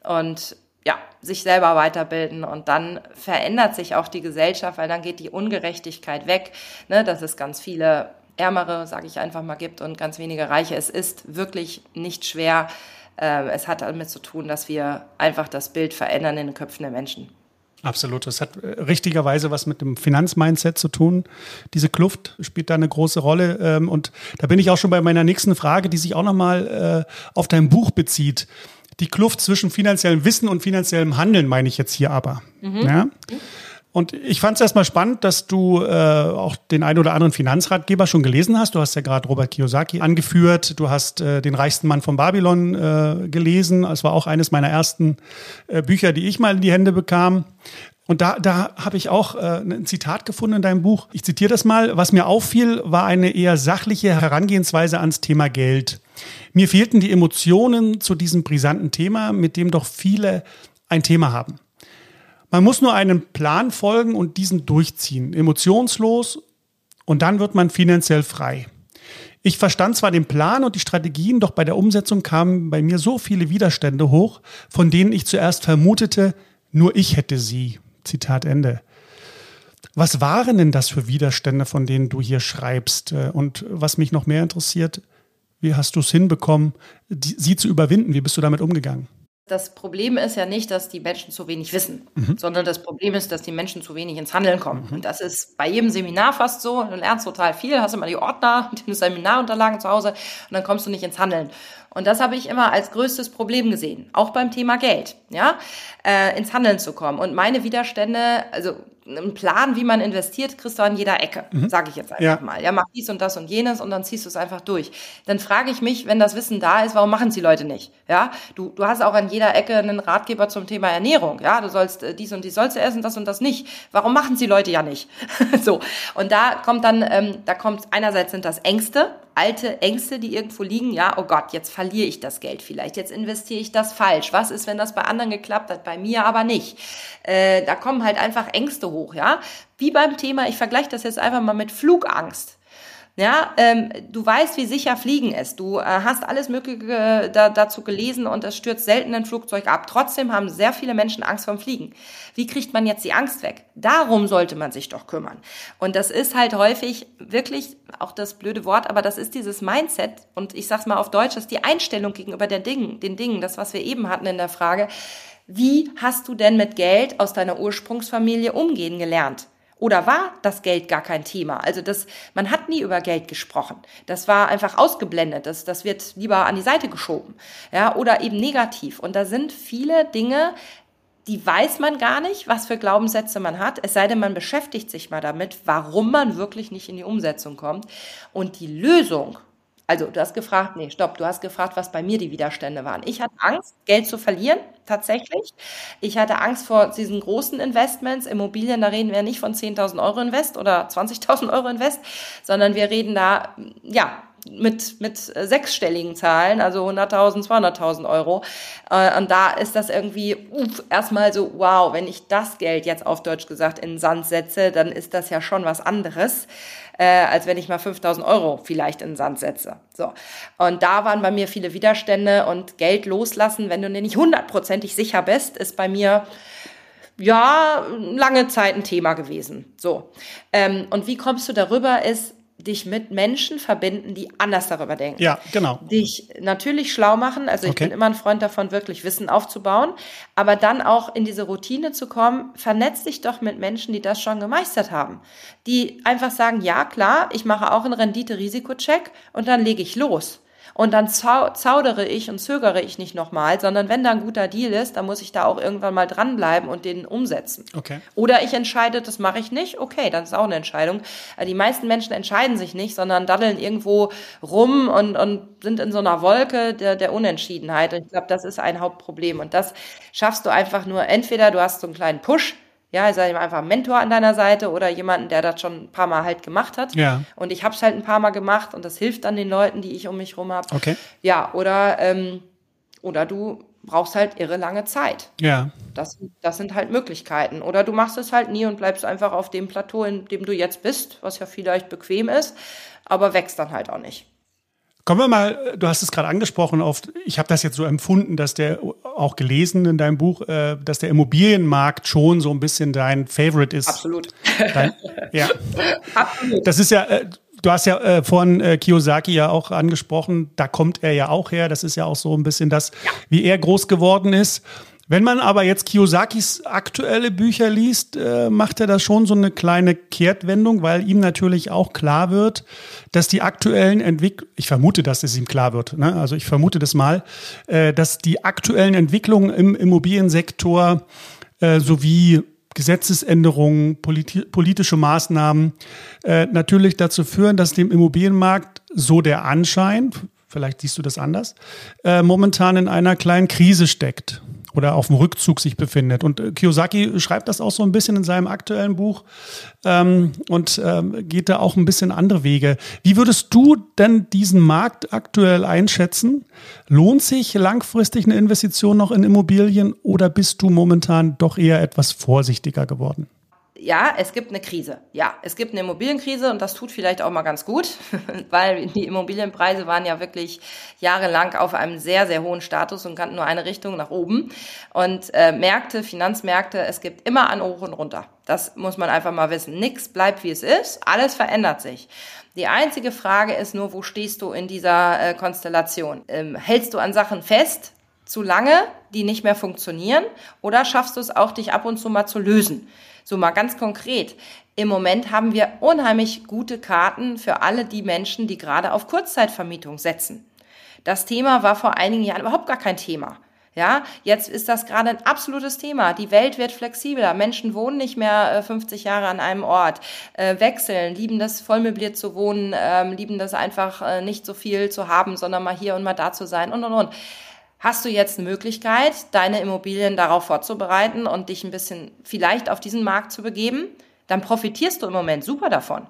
und ja, sich selber weiterbilden. Und dann verändert sich auch die Gesellschaft, weil dann geht die Ungerechtigkeit weg, ne, dass es ganz viele Ärmere, sage ich einfach mal, gibt und ganz wenige Reiche. Es ist wirklich nicht schwer. Ähm, es hat damit zu tun, dass wir einfach das Bild verändern in den Köpfen der Menschen. Absolut. Das hat äh, richtigerweise was mit dem Finanzmindset zu tun. Diese Kluft spielt da eine große Rolle. Ähm, und da bin ich auch schon bei meiner nächsten Frage, die sich auch nochmal äh, auf dein Buch bezieht. Die Kluft zwischen finanziellem Wissen und finanziellem Handeln meine ich jetzt hier aber. Mhm. Ja? Und ich fand es erstmal spannend, dass du äh, auch den einen oder anderen Finanzratgeber schon gelesen hast. Du hast ja gerade Robert Kiyosaki angeführt. Du hast äh, den reichsten Mann von Babylon äh, gelesen. Es war auch eines meiner ersten äh, Bücher, die ich mal in die Hände bekam. Und da, da habe ich auch äh, ein Zitat gefunden in deinem Buch. Ich zitiere das mal. Was mir auffiel, war eine eher sachliche Herangehensweise ans Thema Geld. Mir fehlten die Emotionen zu diesem brisanten Thema, mit dem doch viele ein Thema haben. Man muss nur einem Plan folgen und diesen durchziehen, emotionslos, und dann wird man finanziell frei. Ich verstand zwar den Plan und die Strategien, doch bei der Umsetzung kamen bei mir so viele Widerstände hoch, von denen ich zuerst vermutete, nur ich hätte sie. Zitat Ende. Was waren denn das für Widerstände, von denen du hier schreibst? Äh, und was mich noch mehr interessiert, wie hast du es hinbekommen, die, sie zu überwinden? Wie bist du damit umgegangen? Das Problem ist ja nicht, dass die Menschen zu wenig wissen, mhm. sondern das Problem ist, dass die Menschen zu wenig ins Handeln kommen. Mhm. Und das ist bei jedem Seminar fast so. Du lernst total viel, hast immer die Ordner, die Seminarunterlagen zu Hause und dann kommst du nicht ins Handeln. Und das habe ich immer als größtes Problem gesehen, auch beim Thema Geld, ja, äh, ins Handeln zu kommen. Und meine Widerstände, also einen Plan, wie man investiert, kriegst du an jeder Ecke, mhm. sage ich jetzt einfach ja. mal. Ja, mach dies und das und jenes und dann ziehst du es einfach durch. Dann frage ich mich, wenn das Wissen da ist, warum machen es die Leute nicht? Ja, du, du hast auch an jeder Ecke einen Ratgeber zum Thema Ernährung. Ja, du sollst äh, dies und dies sollst du essen, das und das nicht. Warum machen es die Leute ja nicht? so. Und da kommt dann, ähm, da kommt einerseits sind das Ängste, alte Ängste, die irgendwo liegen. Ja, oh Gott, jetzt verliere ich das Geld vielleicht. Jetzt investiere ich das falsch. Was ist, wenn das bei anderen geklappt hat, bei mir aber nicht? Äh, da kommen halt einfach Ängste hoch, ja. Wie beim Thema, ich vergleiche das jetzt einfach mal mit Flugangst. Ja, ähm, du weißt, wie sicher Fliegen ist. Du äh, hast alles Mögliche äh, da, dazu gelesen und es stürzt selten ein Flugzeug ab. Trotzdem haben sehr viele Menschen Angst vorm Fliegen. Wie kriegt man jetzt die Angst weg? Darum sollte man sich doch kümmern. Und das ist halt häufig wirklich auch das blöde Wort, aber das ist dieses Mindset und ich sag's mal auf Deutsch, das ist die Einstellung gegenüber der Dingen, den Dingen, das was wir eben hatten in der Frage. Wie hast du denn mit Geld aus deiner Ursprungsfamilie umgehen gelernt? Oder war das Geld gar kein Thema? Also das, man hat nie über Geld gesprochen. Das war einfach ausgeblendet. Das, das wird lieber an die Seite geschoben. Ja, oder eben negativ. Und da sind viele Dinge, die weiß man gar nicht, was für Glaubenssätze man hat, es sei denn, man beschäftigt sich mal damit, warum man wirklich nicht in die Umsetzung kommt. Und die Lösung also, du hast gefragt, nee, stopp, du hast gefragt, was bei mir die Widerstände waren. Ich hatte Angst, Geld zu verlieren, tatsächlich. Ich hatte Angst vor diesen großen Investments. Immobilien, da reden wir nicht von 10.000 Euro Invest oder 20.000 Euro Invest, sondern wir reden da, ja, mit, mit sechsstelligen Zahlen, also 100.000, 200.000 Euro. Äh, und da ist das irgendwie uff, erstmal so, wow, wenn ich das Geld jetzt auf Deutsch gesagt in den Sand setze, dann ist das ja schon was anderes äh, als wenn ich mal 5000 Euro vielleicht in den Sand setze. So. Und da waren bei mir viele Widerstände und Geld loslassen, wenn du dir nicht hundertprozentig sicher bist, ist bei mir ja lange Zeit ein Thema gewesen. So. Ähm, und wie kommst du darüber, ist dich mit Menschen verbinden, die anders darüber denken. Ja, genau. Dich natürlich schlau machen. Also ich okay. bin immer ein Freund davon, wirklich Wissen aufzubauen. Aber dann auch in diese Routine zu kommen, vernetz dich doch mit Menschen, die das schon gemeistert haben. Die einfach sagen, ja klar, ich mache auch einen Rendite-Risiko-Check und dann lege ich los. Und dann zau zaudere ich und zögere ich nicht nochmal, sondern wenn da ein guter Deal ist, dann muss ich da auch irgendwann mal dranbleiben und den umsetzen. Okay. Oder ich entscheide, das mache ich nicht. Okay, dann ist auch eine Entscheidung. Äh, die meisten Menschen entscheiden sich nicht, sondern daddeln irgendwo rum und, und sind in so einer Wolke der, der Unentschiedenheit. Und ich glaube, das ist ein Hauptproblem. Und das schaffst du einfach nur entweder du hast so einen kleinen Push, ja, sag ich mal, einfach einen Mentor an deiner Seite oder jemanden, der das schon ein paar Mal halt gemacht hat. Ja. Und ich habe es halt ein paar Mal gemacht und das hilft dann den Leuten, die ich um mich rum habe. Okay. Ja, oder, ähm, oder du brauchst halt irre lange Zeit. Ja. Das, das sind halt Möglichkeiten. Oder du machst es halt nie und bleibst einfach auf dem Plateau, in dem du jetzt bist, was ja vielleicht bequem ist, aber wächst dann halt auch nicht. Kommen wir mal, du hast es gerade angesprochen, auf, ich habe das jetzt so empfunden, dass der, auch gelesen in deinem Buch, äh, dass der Immobilienmarkt schon so ein bisschen dein Favorite ist. Absolut. Dein, ja. Absolut. Das ist ja, äh, du hast ja äh, vorhin äh, Kiyosaki ja auch angesprochen, da kommt er ja auch her. Das ist ja auch so ein bisschen das, ja. wie er groß geworden ist. Wenn man aber jetzt Kiyosakis aktuelle Bücher liest, äh, macht er da schon so eine kleine Kehrtwendung, weil ihm natürlich auch klar wird, dass die aktuellen Entwicklungen, ich vermute, dass es ihm klar wird, ne? also ich vermute das mal, äh, dass die aktuellen Entwicklungen im Immobiliensektor äh, sowie Gesetzesänderungen, politi politische Maßnahmen äh, natürlich dazu führen, dass dem Immobilienmarkt so der Anschein, vielleicht siehst du das anders, äh, momentan in einer kleinen Krise steckt oder auf dem Rückzug sich befindet. Und äh, Kiyosaki schreibt das auch so ein bisschen in seinem aktuellen Buch ähm, und ähm, geht da auch ein bisschen andere Wege. Wie würdest du denn diesen Markt aktuell einschätzen? Lohnt sich langfristig eine Investition noch in Immobilien oder bist du momentan doch eher etwas vorsichtiger geworden? Ja, es gibt eine Krise. Ja, es gibt eine Immobilienkrise und das tut vielleicht auch mal ganz gut, weil die Immobilienpreise waren ja wirklich jahrelang auf einem sehr, sehr hohen Status und kannten nur eine Richtung nach oben. Und äh, Märkte, Finanzmärkte, es gibt immer an hoch und runter. Das muss man einfach mal wissen. Nichts bleibt, wie es ist. Alles verändert sich. Die einzige Frage ist nur, wo stehst du in dieser äh, Konstellation? Ähm, hältst du an Sachen fest, zu lange, die nicht mehr funktionieren, oder schaffst du es auch, dich ab und zu mal zu lösen? So mal ganz konkret. Im Moment haben wir unheimlich gute Karten für alle die Menschen, die gerade auf Kurzzeitvermietung setzen. Das Thema war vor einigen Jahren überhaupt gar kein Thema. Ja, jetzt ist das gerade ein absolutes Thema. Die Welt wird flexibler. Menschen wohnen nicht mehr 50 äh, Jahre an einem Ort, äh, wechseln, lieben das vollmöbliert zu wohnen, ähm, lieben das einfach äh, nicht so viel zu haben, sondern mal hier und mal da zu sein und und und hast du jetzt eine Möglichkeit, deine Immobilien darauf vorzubereiten und dich ein bisschen vielleicht auf diesen Markt zu begeben, dann profitierst du im Moment super davon.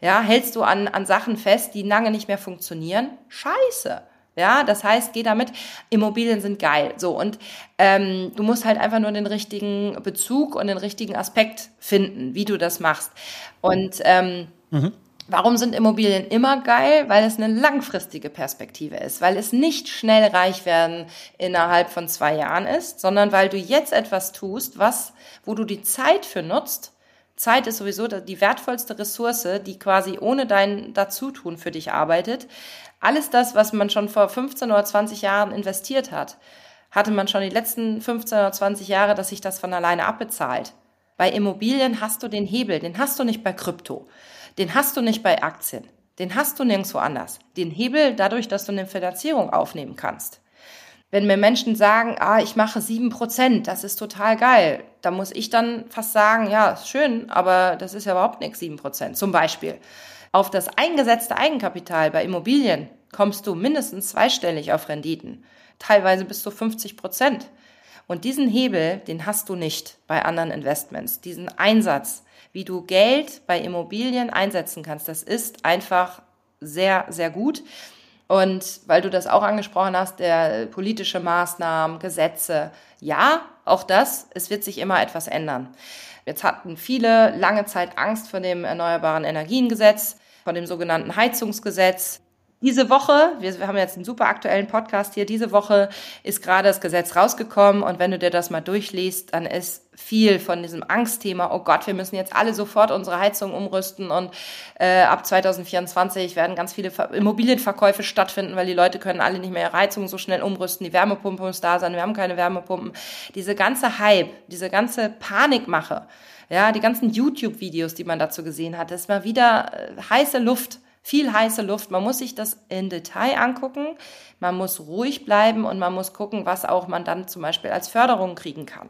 Ja, hältst du an, an Sachen fest, die lange nicht mehr funktionieren? Scheiße. Ja, das heißt, geh damit. Immobilien sind geil. So und ähm, du musst halt einfach nur den richtigen Bezug und den richtigen Aspekt finden, wie du das machst. Und ähm, mhm. Warum sind Immobilien immer geil? Weil es eine langfristige Perspektive ist, weil es nicht schnell reich werden innerhalb von zwei Jahren ist, sondern weil du jetzt etwas tust, was, wo du die Zeit für nutzt. Zeit ist sowieso die wertvollste Ressource, die quasi ohne dein Dazutun für dich arbeitet. Alles das, was man schon vor 15 oder 20 Jahren investiert hat, hatte man schon die letzten 15 oder 20 Jahre, dass sich das von alleine abbezahlt. Bei Immobilien hast du den Hebel, den hast du nicht bei Krypto. Den hast du nicht bei Aktien. Den hast du nirgendwo anders. Den Hebel dadurch, dass du eine Finanzierung aufnehmen kannst. Wenn mir Menschen sagen, ah, ich mache sieben Prozent, das ist total geil, da muss ich dann fast sagen, ja, schön, aber das ist ja überhaupt nichts, sieben Prozent. Zum Beispiel. Auf das eingesetzte Eigenkapital bei Immobilien kommst du mindestens zweistellig auf Renditen. Teilweise bis zu 50 Prozent. Und diesen Hebel, den hast du nicht bei anderen Investments. Diesen Einsatz, wie du Geld bei Immobilien einsetzen kannst. Das ist einfach sehr, sehr gut. Und weil du das auch angesprochen hast, der politische Maßnahmen, Gesetze, ja, auch das, es wird sich immer etwas ändern. Jetzt hatten viele lange Zeit Angst vor dem Erneuerbaren Energiengesetz, vor dem sogenannten Heizungsgesetz. Diese Woche, wir, haben jetzt einen super aktuellen Podcast hier, diese Woche ist gerade das Gesetz rausgekommen und wenn du dir das mal durchliest, dann ist viel von diesem Angstthema, oh Gott, wir müssen jetzt alle sofort unsere Heizung umrüsten und äh, ab 2024 werden ganz viele Immobilienverkäufe stattfinden, weil die Leute können alle nicht mehr ihre Heizung so schnell umrüsten, die Wärmepumpe muss da sein, wir haben keine Wärmepumpen. Diese ganze Hype, diese ganze Panikmache, ja, die ganzen YouTube-Videos, die man dazu gesehen hat, ist mal wieder äh, heiße Luft viel heiße Luft. Man muss sich das in Detail angucken. Man muss ruhig bleiben und man muss gucken, was auch man dann zum Beispiel als Förderung kriegen kann.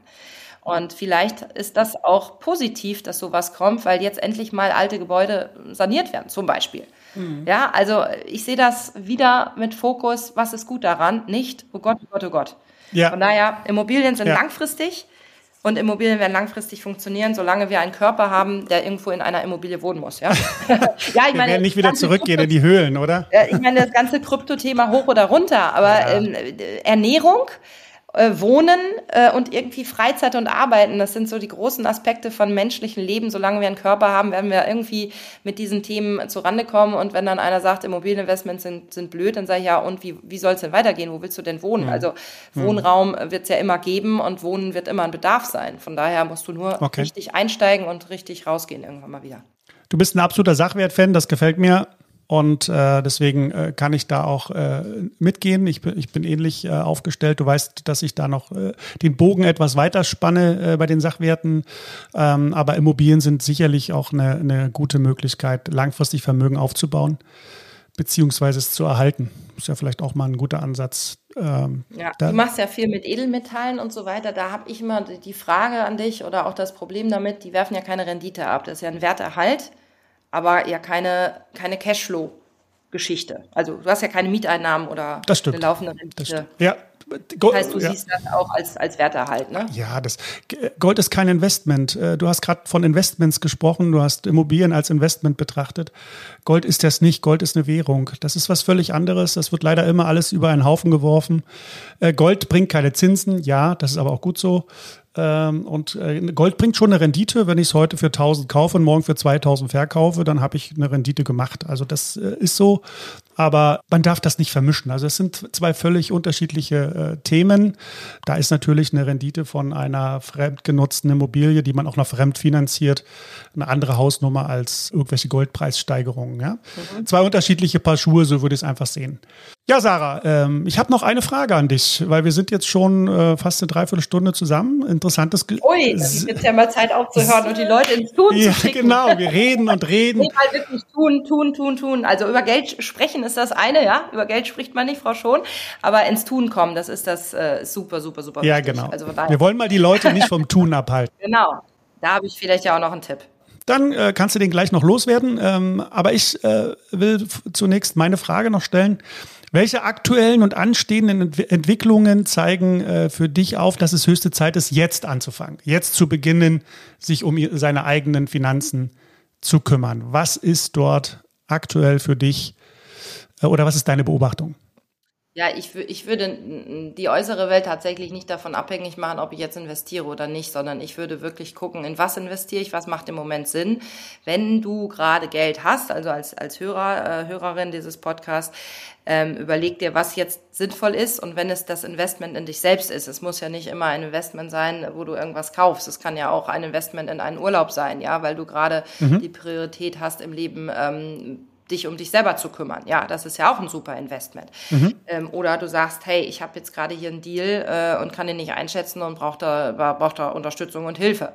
Und vielleicht ist das auch positiv, dass sowas kommt, weil jetzt endlich mal alte Gebäude saniert werden, zum Beispiel. Mhm. Ja, also ich sehe das wieder mit Fokus, was ist gut daran, nicht, oh Gott, oh Gott, oh Gott. Ja. Von daher, Immobilien sind ja. langfristig. Und Immobilien werden langfristig funktionieren, solange wir einen Körper haben, der irgendwo in einer Immobilie wohnen muss. Ja, ja ich meine, wir werden nicht wieder zurückgehen Krypto in die Höhlen, oder? ich meine, das ganze Krypto-Thema hoch oder runter, aber ja. ähm, Ernährung äh, Wohnen äh, und irgendwie Freizeit und Arbeiten, das sind so die großen Aspekte von menschlichen Leben. Solange wir einen Körper haben, werden wir irgendwie mit diesen Themen zurande kommen. Und wenn dann einer sagt, Immobilieninvestments sind, sind blöd, dann sage ich ja, und wie, wie soll es denn weitergehen? Wo willst du denn wohnen? Mhm. Also Wohnraum wird es ja immer geben und Wohnen wird immer ein Bedarf sein. Von daher musst du nur okay. richtig einsteigen und richtig rausgehen irgendwann mal wieder. Du bist ein absoluter Sachwert-Fan, das gefällt mir. Und äh, deswegen äh, kann ich da auch äh, mitgehen. Ich bin, ich bin ähnlich äh, aufgestellt. Du weißt, dass ich da noch äh, den Bogen etwas weiter spanne äh, bei den Sachwerten. Ähm, aber Immobilien sind sicherlich auch eine, eine gute Möglichkeit, langfristig Vermögen aufzubauen, beziehungsweise es zu erhalten. Ist ja vielleicht auch mal ein guter Ansatz. Ähm, ja, du machst ja viel mit Edelmetallen und so weiter. Da habe ich immer die Frage an dich oder auch das Problem damit, die werfen ja keine Rendite ab. Das ist ja ein Werterhalt aber ja keine, keine Cashflow-Geschichte. Also du hast ja keine Mieteinnahmen oder eine laufende Rendite. Ja, Gold, das heißt, du ja. siehst das auch als, als Werterhalt, ne? Ja, das, Gold ist kein Investment. Äh, du hast gerade von Investments gesprochen, du hast Immobilien als Investment betrachtet. Gold ist das nicht, Gold ist eine Währung. Das ist was völlig anderes. Das wird leider immer alles über einen Haufen geworfen. Äh, Gold bringt keine Zinsen, ja, das ist aber auch gut so. Ähm, und äh, Gold bringt schon eine Rendite. Wenn ich es heute für 1000 kaufe und morgen für 2000 verkaufe, dann habe ich eine Rendite gemacht. Also das äh, ist so. Aber man darf das nicht vermischen. Also es sind zwei völlig unterschiedliche äh, Themen. Da ist natürlich eine Rendite von einer fremdgenutzten Immobilie, die man auch noch fremd finanziert, eine andere Hausnummer als irgendwelche Goldpreissteigerungen. Ja? Mhm. Zwei unterschiedliche Paar Schuhe, so würde ich es einfach sehen. Ja, Sarah, ähm, ich habe noch eine Frage an dich, weil wir sind jetzt schon äh, fast eine Dreiviertelstunde zusammen. Interessantes. Ge Ui, dann ist jetzt ja mal Zeit aufzuhören und die Leute ins Tun ja, zu schicken. genau. Wir reden und reden. Nee, mal wirklich tun, tun, tun, tun. Also über Geld sprechen ist das eine, ja. Über Geld spricht man nicht, Frau Schon. Aber ins Tun kommen, das ist das äh, super, super, super. Ja, wichtig. genau. Also wir wollen mal die Leute nicht vom Tun abhalten. Genau. Da habe ich vielleicht ja auch noch einen Tipp. Dann äh, kannst du den gleich noch loswerden. Ähm, aber ich äh, will zunächst meine Frage noch stellen. Welche aktuellen und anstehenden Ent Entwicklungen zeigen äh, für dich auf, dass es höchste Zeit ist, jetzt anzufangen, jetzt zu beginnen, sich um seine eigenen Finanzen zu kümmern? Was ist dort aktuell für dich äh, oder was ist deine Beobachtung? Ja, ich, ich würde die äußere Welt tatsächlich nicht davon abhängig machen, ob ich jetzt investiere oder nicht, sondern ich würde wirklich gucken, in was investiere ich, was macht im Moment Sinn. Wenn du gerade Geld hast, also als, als Hörer, äh, Hörerin dieses Podcasts, ähm, überleg dir, was jetzt sinnvoll ist und wenn es das Investment in dich selbst ist. Es muss ja nicht immer ein Investment sein, wo du irgendwas kaufst. Es kann ja auch ein Investment in einen Urlaub sein, ja, weil du gerade mhm. die Priorität hast im Leben, ähm, dich um dich selber zu kümmern. Ja, das ist ja auch ein super Investment. Mhm. Ähm, oder du sagst, hey, ich habe jetzt gerade hier einen Deal äh, und kann den nicht einschätzen und braucht da, braucht da Unterstützung und Hilfe.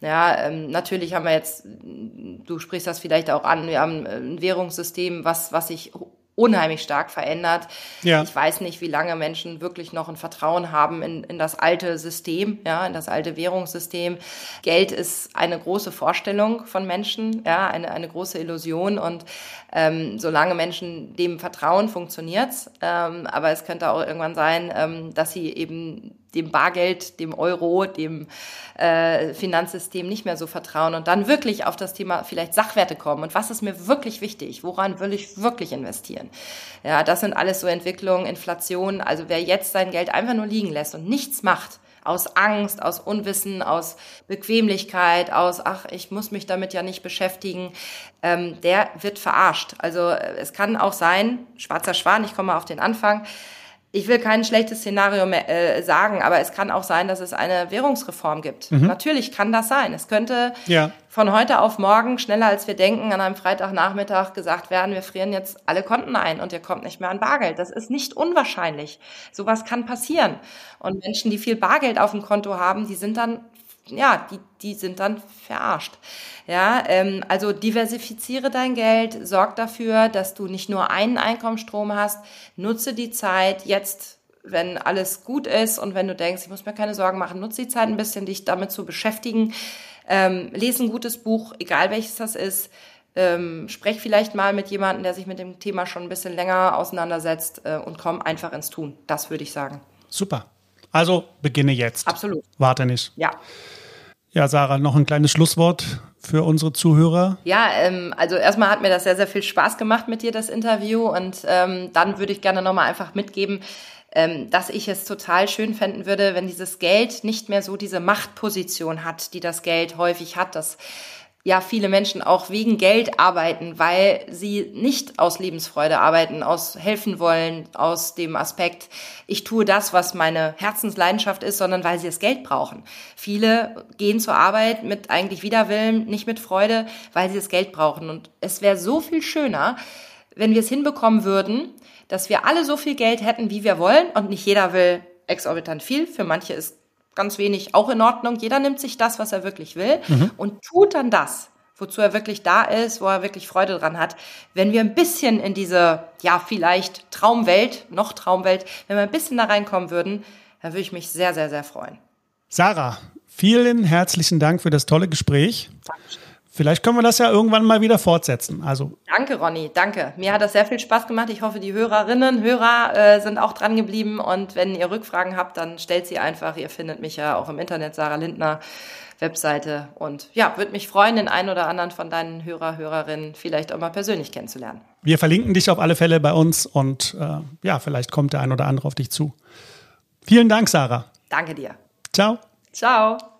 Ja, ähm, natürlich haben wir jetzt, du sprichst das vielleicht auch an, wir haben ein Währungssystem, was, was sich unheimlich stark verändert. Ja. Ich weiß nicht, wie lange Menschen wirklich noch ein Vertrauen haben in, in das alte System, ja, in das alte Währungssystem. Geld ist eine große Vorstellung von Menschen, ja, eine, eine große Illusion und ähm, solange Menschen dem vertrauen, funktioniert's. Ähm, aber es könnte auch irgendwann sein, ähm, dass sie eben dem Bargeld, dem Euro, dem äh, Finanzsystem nicht mehr so vertrauen und dann wirklich auf das Thema vielleicht Sachwerte kommen. Und was ist mir wirklich wichtig? Woran will ich wirklich investieren? Ja, das sind alles so Entwicklungen, Inflation. Also wer jetzt sein Geld einfach nur liegen lässt und nichts macht, aus Angst, aus Unwissen, aus Bequemlichkeit, aus, ach, ich muss mich damit ja nicht beschäftigen, ähm, der wird verarscht. Also äh, es kann auch sein, schwarzer Schwan, ich komme auf den Anfang, ich will kein schlechtes Szenario mehr äh, sagen, aber es kann auch sein, dass es eine Währungsreform gibt. Mhm. Natürlich kann das sein. Es könnte ja. von heute auf morgen, schneller als wir denken, an einem Freitagnachmittag gesagt werden, wir frieren jetzt alle Konten ein und ihr kommt nicht mehr an Bargeld. Das ist nicht unwahrscheinlich. Sowas kann passieren. Und Menschen, die viel Bargeld auf dem Konto haben, die sind dann ja, die, die sind dann verarscht. Ja, ähm, also diversifiziere dein Geld, sorg dafür, dass du nicht nur einen Einkommensstrom hast, nutze die Zeit jetzt, wenn alles gut ist und wenn du denkst, ich muss mir keine Sorgen machen, nutze die Zeit ein bisschen, dich damit zu beschäftigen. Ähm, lese ein gutes Buch, egal welches das ist. Ähm, sprech vielleicht mal mit jemandem, der sich mit dem Thema schon ein bisschen länger auseinandersetzt äh, und komm einfach ins Tun. Das würde ich sagen. Super. Also beginne jetzt. Absolut. Warte nicht. Ja. Ja, Sarah, noch ein kleines Schlusswort für unsere Zuhörer. Ja, ähm, also erstmal hat mir das sehr, sehr viel Spaß gemacht mit dir, das Interview. Und ähm, dann würde ich gerne nochmal einfach mitgeben, ähm, dass ich es total schön fänden würde, wenn dieses Geld nicht mehr so diese Machtposition hat, die das Geld häufig hat. Das ja viele Menschen auch wegen Geld arbeiten, weil sie nicht aus Lebensfreude arbeiten, aus helfen wollen, aus dem Aspekt, ich tue das, was meine Herzensleidenschaft ist, sondern weil sie das Geld brauchen. Viele gehen zur Arbeit mit eigentlich Widerwillen, nicht mit Freude, weil sie das Geld brauchen. Und es wäre so viel schöner, wenn wir es hinbekommen würden, dass wir alle so viel Geld hätten, wie wir wollen und nicht jeder will exorbitant viel. Für manche ist ganz wenig auch in Ordnung. Jeder nimmt sich das, was er wirklich will mhm. und tut dann das, wozu er wirklich da ist, wo er wirklich Freude dran hat. Wenn wir ein bisschen in diese, ja, vielleicht Traumwelt, noch Traumwelt, wenn wir ein bisschen da reinkommen würden, dann würde ich mich sehr, sehr, sehr freuen. Sarah, vielen herzlichen Dank für das tolle Gespräch. Dankeschön. Vielleicht können wir das ja irgendwann mal wieder fortsetzen. Also danke, Ronny, danke. Mir hat das sehr viel Spaß gemacht. Ich hoffe, die Hörerinnen, Hörer äh, sind auch dran geblieben. Und wenn ihr Rückfragen habt, dann stellt sie einfach. Ihr findet mich ja auch im Internet, Sarah Lindner. Webseite und ja, würde mich freuen, den einen oder anderen von deinen Hörer, Hörerinnen vielleicht auch mal persönlich kennenzulernen. Wir verlinken dich auf alle Fälle bei uns und äh, ja, vielleicht kommt der ein oder andere auf dich zu. Vielen Dank, Sarah. Danke dir. Ciao. Ciao.